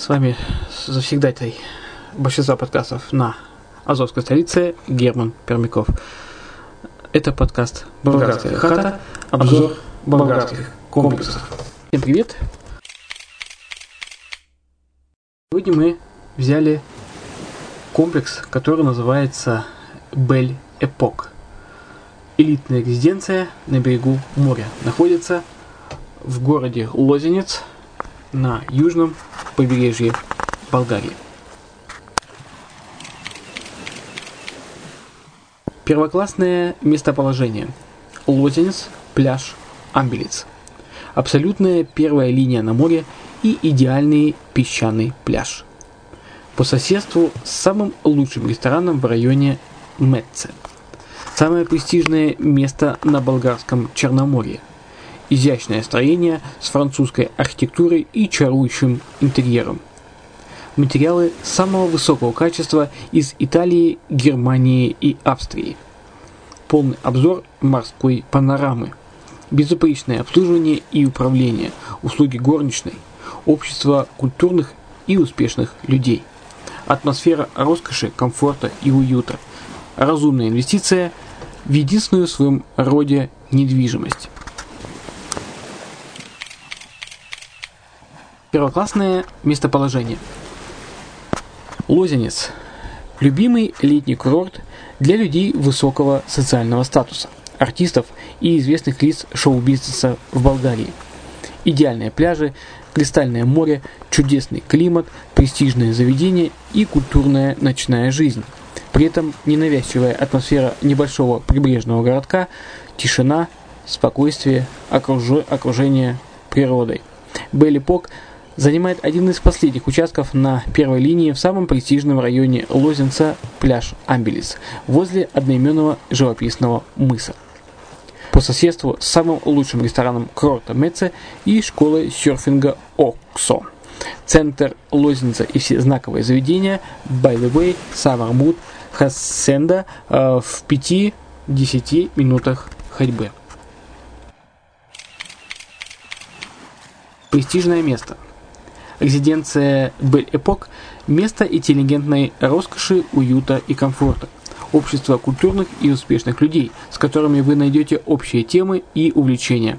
С вами завсегдатель большинства подкастов на Азовской столице Герман Пермяков. Это подкаст «Болгарская хата», обзор болгарских комплексов. Всем привет! Сегодня мы взяли комплекс, который называется Бель Эпок. Элитная резиденция на берегу моря. Находится в городе Лозенец на южном побережье Болгарии. Первоклассное местоположение. Лозенец, пляж, Амбелиц. Абсолютная первая линия на море и идеальный песчаный пляж. По соседству с самым лучшим рестораном в районе Метце. Самое престижное место на болгарском Черноморье. Изящное строение с французской архитектурой и чарующим интерьером – материалы самого высокого качества из Италии, Германии и Австрии. Полный обзор морской панорамы. Безупречное обслуживание и управление, услуги горничной, общество культурных и успешных людей. Атмосфера роскоши, комфорта и уюта. Разумная инвестиция в единственную в своем роде недвижимость. Первоклассное местоположение – Лозенец – любимый летний курорт для людей высокого социального статуса, артистов и известных лиц шоу-бизнеса в Болгарии. Идеальные пляжи, кристальное море, чудесный климат, престижное заведение и культурная ночная жизнь. При этом ненавязчивая атмосфера небольшого прибрежного городка, тишина, спокойствие, окружение природой. Беллипок – занимает один из последних участков на первой линии в самом престижном районе Лозенца пляж Амбелис, возле одноименного живописного мыса. По соседству с самым лучшим рестораном Крорта Меце и школой серфинга Оксо. Центр Лозенца и все знаковые заведения By the Way, Савармут, Хассенда э, в 5-10 минутах ходьбы. Престижное место – Резиденция Бель-Эпок – место интеллигентной роскоши, уюта и комфорта. Общество культурных и успешных людей, с которыми вы найдете общие темы и увлечения.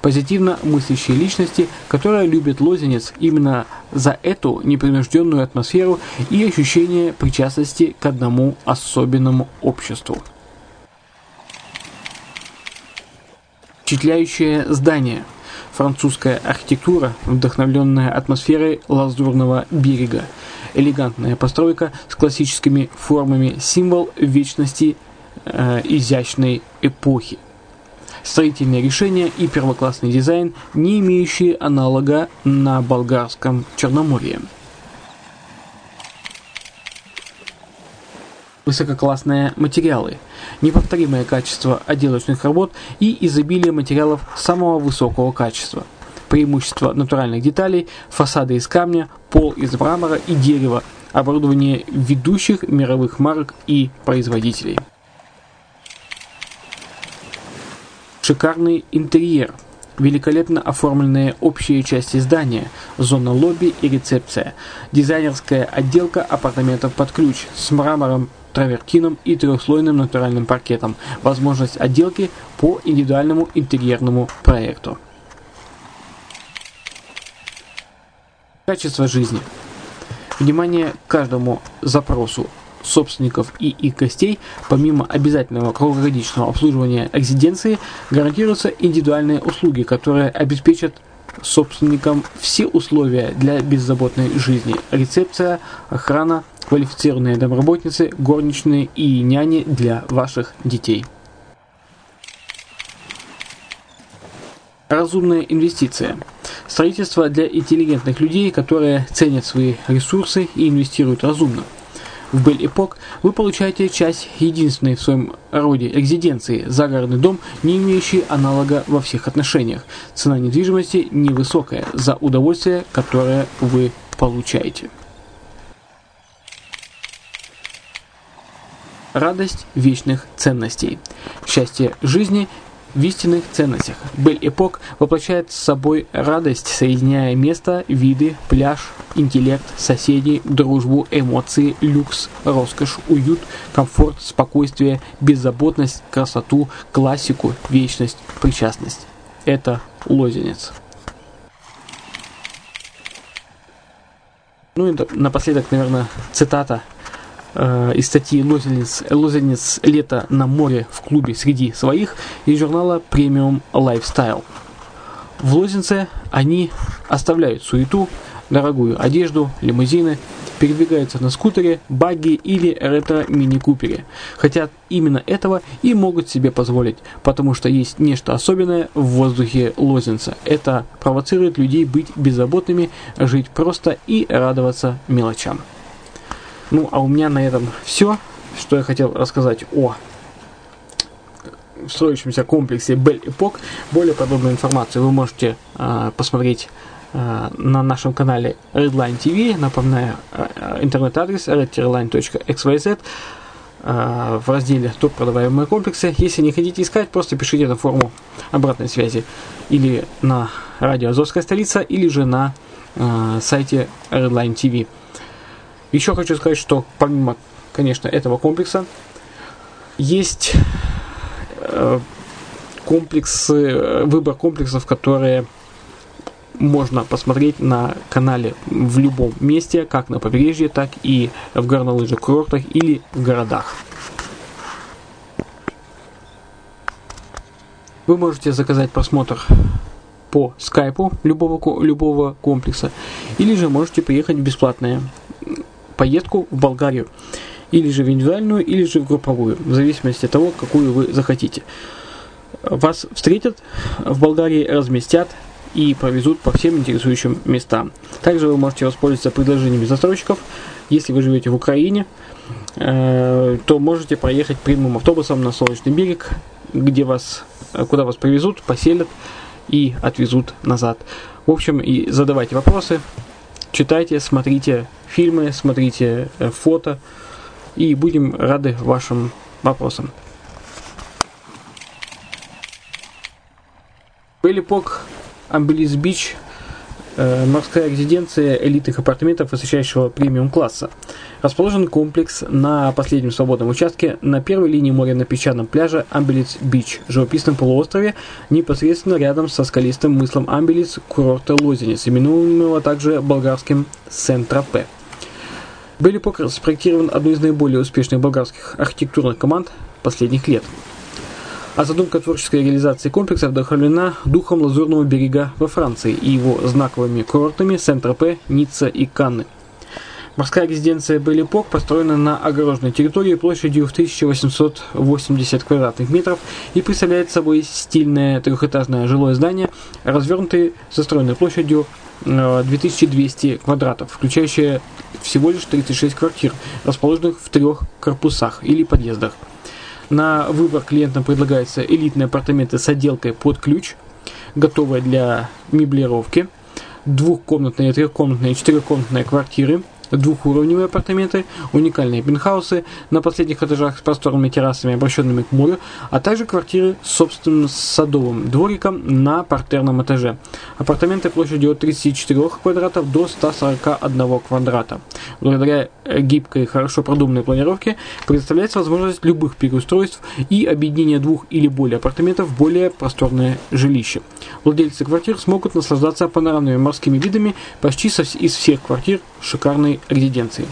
позитивно мыслящие личности, которые любят лозенец именно за эту непринужденную атмосферу и ощущение причастности к одному особенному обществу. Впечатляющее здание. Французская архитектура, вдохновленная атмосферой лазурного берега. Элегантная постройка с классическими формами, символ вечности э, изящной эпохи. Строительные решения и первоклассный дизайн, не имеющие аналога на болгарском Черноморье. Высококлассные материалы, неповторимое качество отделочных работ и изобилие материалов самого высокого качества. Преимущество натуральных деталей, фасады из камня, пол из мрамора и дерева, оборудование ведущих мировых марок и производителей. Шикарный интерьер – великолепно оформленные общие части здания, зона лобби и рецепция, дизайнерская отделка апартаментов под ключ с мрамором, травертином и трехслойным натуральным паркетом, возможность отделки по индивидуальному интерьерному проекту. Качество жизни. Внимание каждому запросу собственников и их гостей, помимо обязательного круглогодичного обслуживания резиденции, гарантируются индивидуальные услуги, которые обеспечат собственникам все условия для беззаботной жизни. Рецепция, охрана, квалифицированные домработницы, горничные и няни для ваших детей. Разумная инвестиция. Строительство для интеллигентных людей, которые ценят свои ресурсы и инвестируют разумно – в Бель-Эпок вы получаете часть единственной в своем роде резиденции, загородный дом, не имеющий аналога во всех отношениях. Цена недвижимости невысокая за удовольствие, которое вы получаете. Радость вечных ценностей. Счастье жизни – в истинных ценностях. Бель-Эпок воплощает с собой радость, соединяя место, виды, пляж, интеллект, соседей, дружбу, эмоции, люкс, роскошь, уют, комфорт, спокойствие, беззаботность, красоту, классику, вечность, причастность. Это лозенец. Ну и напоследок, наверное, цитата э, из статьи «Лозенец, «Лозенец лето на море в клубе среди своих» из журнала «Премиум Lifestyle». В Лозенце они оставляют суету, дорогую одежду, лимузины, передвигаются на скутере, багги или ретро-мини-купере. Хотя именно этого и могут себе позволить, потому что есть нечто особенное в воздухе Лозенца. Это провоцирует людей быть беззаботными, жить просто и радоваться мелочам. Ну, а у меня на этом все, что я хотел рассказать о строящемся комплексе Bell Epoch. Более подробную информацию вы можете э, посмотреть э, на нашем канале Redline TV. Напоминаю, э, интернет-адрес redline.xyz э, в разделе «Топ продаваемые комплексы». Если не хотите искать, просто пишите на форму обратной связи или на радио «Азовская столица», или же на э, сайте Redline TV. Еще хочу сказать, что помимо, конечно, этого комплекса, есть э, комплексы, выбор комплексов, которые можно посмотреть на канале в любом месте, как на побережье, так и в горнолыжных курортах или в городах. Вы можете заказать просмотр по скайпу любого, любого комплекса, или же можете приехать в бесплатное поездку в Болгарию. Или же в индивидуальную, или же в групповую, в зависимости от того, какую вы захотите. Вас встретят в Болгарии, разместят и провезут по всем интересующим местам. Также вы можете воспользоваться предложениями застройщиков. Если вы живете в Украине, э, то можете проехать прямым автобусом на Солнечный берег, где вас, куда вас привезут, поселят и отвезут назад. В общем, и задавайте вопросы, читайте, смотрите фильмы, смотрите э, фото и будем рады вашим вопросам. Белипок, Амбелис Бич морская резиденция элитных апартаментов высочайшего премиум-класса. Расположен комплекс на последнем свободном участке на первой линии моря на песчаном пляже Амбелиц-Бич, живописном полуострове, непосредственно рядом со скалистым мыслом Амбелиц курорта Лозенец, именуемого также болгарским Сент-Тропе. Белли Покер спроектирован одной из наиболее успешных болгарских архитектурных команд последних лет – а задумка творческой реализации комплекса вдохновлена духом Лазурного берега во Франции и его знаковыми курортами Сент-Тропе, Ницца и Канны. Морская резиденция Беллипок построена на огороженной территории площадью в 1880 квадратных метров и представляет собой стильное трехэтажное жилое здание, развернутое застроенной площадью 2200 э, квадратов, включающее всего лишь 36 квартир, расположенных в трех корпусах или подъездах – на выбор клиентам предлагаются элитные апартаменты с отделкой под ключ, готовые для меблировки, двухкомнатные, трехкомнатные, четырехкомнатные квартиры – двухуровневые апартаменты, уникальные пентхаусы на последних этажах с просторными террасами, обращенными к морю, а также квартиры с собственным садовым двориком на партерном этаже. Апартаменты площадью от 34 квадратов до 141 квадрата. Благодаря гибкой, хорошо продуманной планировке предоставляется возможность любых переустройств и объединения двух или более апартаментов в более просторное жилище. Владельцы квартир смогут наслаждаться панорамными морскими видами почти из всех квартир шикарной резиденции.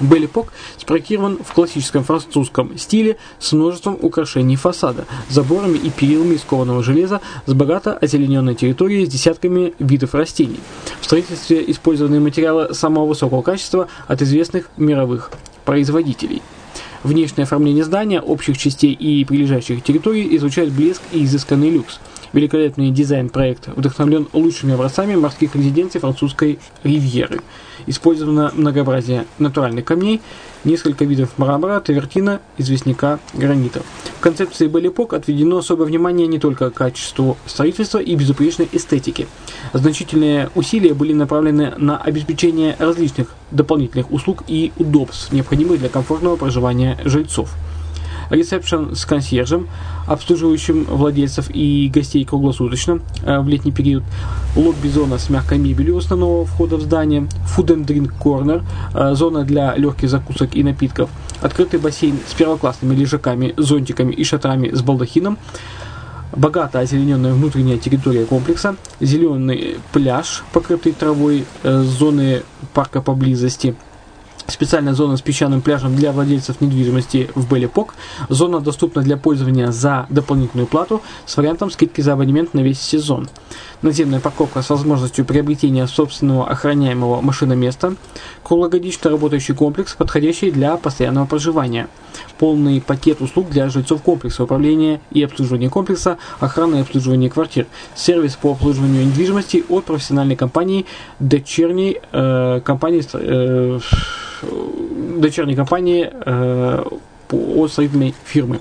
Беллипок спроектирован в классическом французском стиле с множеством украшений фасада, заборами и перилами из кованого железа с богато озелененной территорией с десятками видов растений. В строительстве использованы материалы самого высокого качества от известных мировых производителей. Внешнее оформление здания, общих частей и прилежащих территорий изучает блеск и изысканный люкс. Великолепный дизайн-проект вдохновлен лучшими образцами морских резиденций французской ривьеры. Использовано многообразие натуральных камней, несколько видов мрамора, тавертина, известняка, гранита. В концепции Беллипок отведено особое внимание не только качеству строительства и безупречной эстетике. Значительные усилия были направлены на обеспечение различных дополнительных услуг и удобств, необходимых для комфортного проживания жильцов ресепшн с консьержем, обслуживающим владельцев и гостей круглосуточно э, в летний период, лобби зона с мягкой мебелью у основного входа в здание, food and drink corner, э, зона для легких закусок и напитков, открытый бассейн с первоклассными лежаками, зонтиками и шатрами с балдахином, богато озелененная внутренняя территория комплекса, зеленый пляж, покрытый травой, э, зоны парка поблизости – Специальная зона с песчаным пляжем для владельцев недвижимости в Беллипок. Зона доступна для пользования за дополнительную плату с вариантом скидки за абонемент на весь сезон. Наземная парковка с возможностью приобретения собственного охраняемого машиноместа. Круглогодично работающий комплекс, подходящий для постоянного проживания. Полный пакет услуг для жильцов комплекса, управления и обслуживания комплекса, охраны и обслуживания квартир. Сервис по обслуживанию недвижимости от профессиональной компании, дочерней э, компании э, дочерней компании э, от строительной фирмы.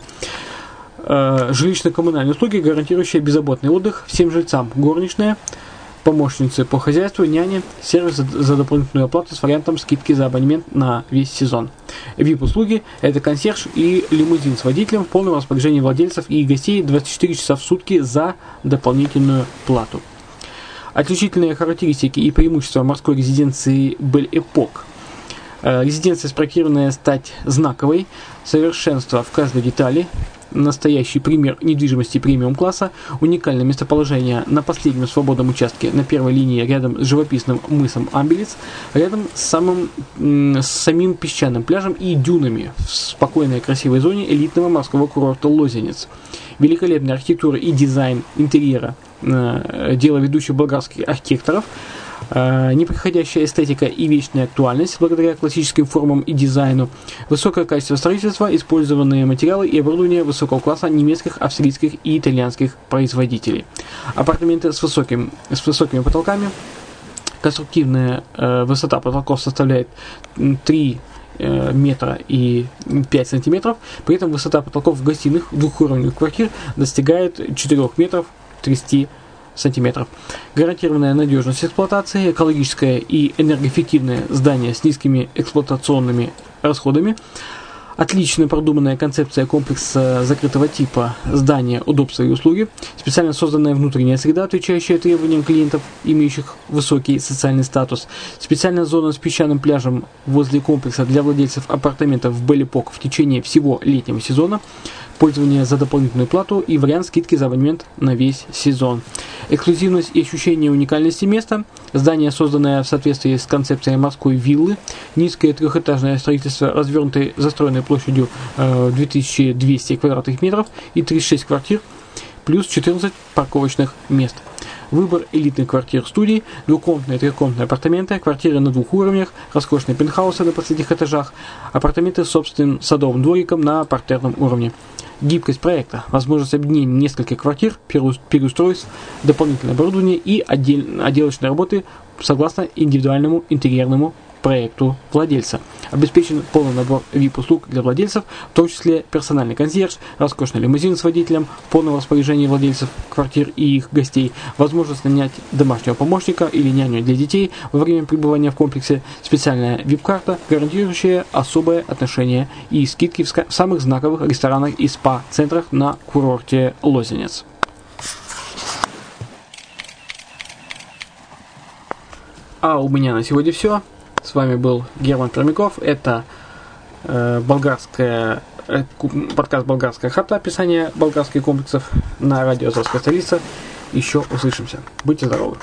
Э, жилищно-коммунальные услуги, гарантирующие беззаботный отдых всем жильцам. Горничная, помощницы по хозяйству, няни, сервис за дополнительную оплату с вариантом скидки за абонемент на весь сезон. VIP-услуги – это консьерж и лимузин с водителем в полном распоряжении владельцев и гостей 24 часа в сутки за дополнительную плату. Отличительные характеристики и преимущества морской резиденции Бель Эпок – Э, резиденция спроектированная стать знаковой, совершенство в каждой детали, настоящий пример недвижимости премиум-класса, уникальное местоположение на последнем свободном участке на первой линии рядом с живописным мысом Амбелец, рядом с, самым, с самим песчаным пляжем и дюнами в спокойной красивой зоне элитного морского курорта Лозенец. Великолепная архитектура и дизайн интерьера э, – дело ведущих болгарских архитекторов – Э, неприходящая эстетика и вечная актуальность благодаря классическим формам и дизайну, высокое качество строительства, использованные материалы и оборудование высокого класса немецких, австрийских и итальянских производителей. Апартаменты с, высоким, с высокими потолками, конструктивная э, высота потолков составляет 3 э, метра и 5 сантиметров, при этом высота потолков в гостиных двухуровневых квартир достигает 4 метров 30 сантиметров. Гарантированная надежность эксплуатации, экологическое и энергоэффективное здание с низкими эксплуатационными расходами, Отлично продуманная концепция комплекса закрытого типа здания, удобства и услуги, специально созданная внутренняя среда, отвечающая требованиям клиентов, имеющих высокий социальный статус, специальная зона с песчаным пляжем возле комплекса для владельцев апартаментов в Беллипок в течение всего летнего сезона, пользование за дополнительную плату и вариант скидки за абонемент на весь сезон. Эксклюзивность и ощущение уникальности места. Здание, созданное в соответствии с концепцией морской виллы. Низкое трехэтажное строительство, развернутой застроенной площадью 2200 э, квадратных метров и 36 квартир, плюс 14 парковочных мест. Выбор элитных квартир студий, двухкомнатные, трехкомнатные апартаменты, квартиры на двух уровнях, роскошные пентхаусы на последних этажах, апартаменты с собственным садовым двориком на партерном уровне. Гибкость проекта, возможность объединения нескольких квартир, переустройств, дополнительное оборудование и отдел, отделочные работы согласно индивидуальному интерьерному проекту владельца. Обеспечен полный набор VIP-услуг для владельцев, в том числе персональный консьерж, роскошный лимузин с водителем, полное распоряжение владельцев квартир и их гостей, возможность нанять домашнего помощника или няню для детей во время пребывания в комплексе, специальная VIP-карта, гарантирующая особое отношение и скидки в самых знаковых ресторанах и спа-центрах на курорте Лозенец. А у меня на сегодня все. С вами был Герман Пермяков. Это э, болгарская э, подкаст «Болгарская хата», описание болгарских комплексов на радио «Азовская столица». Еще услышимся. Будьте здоровы!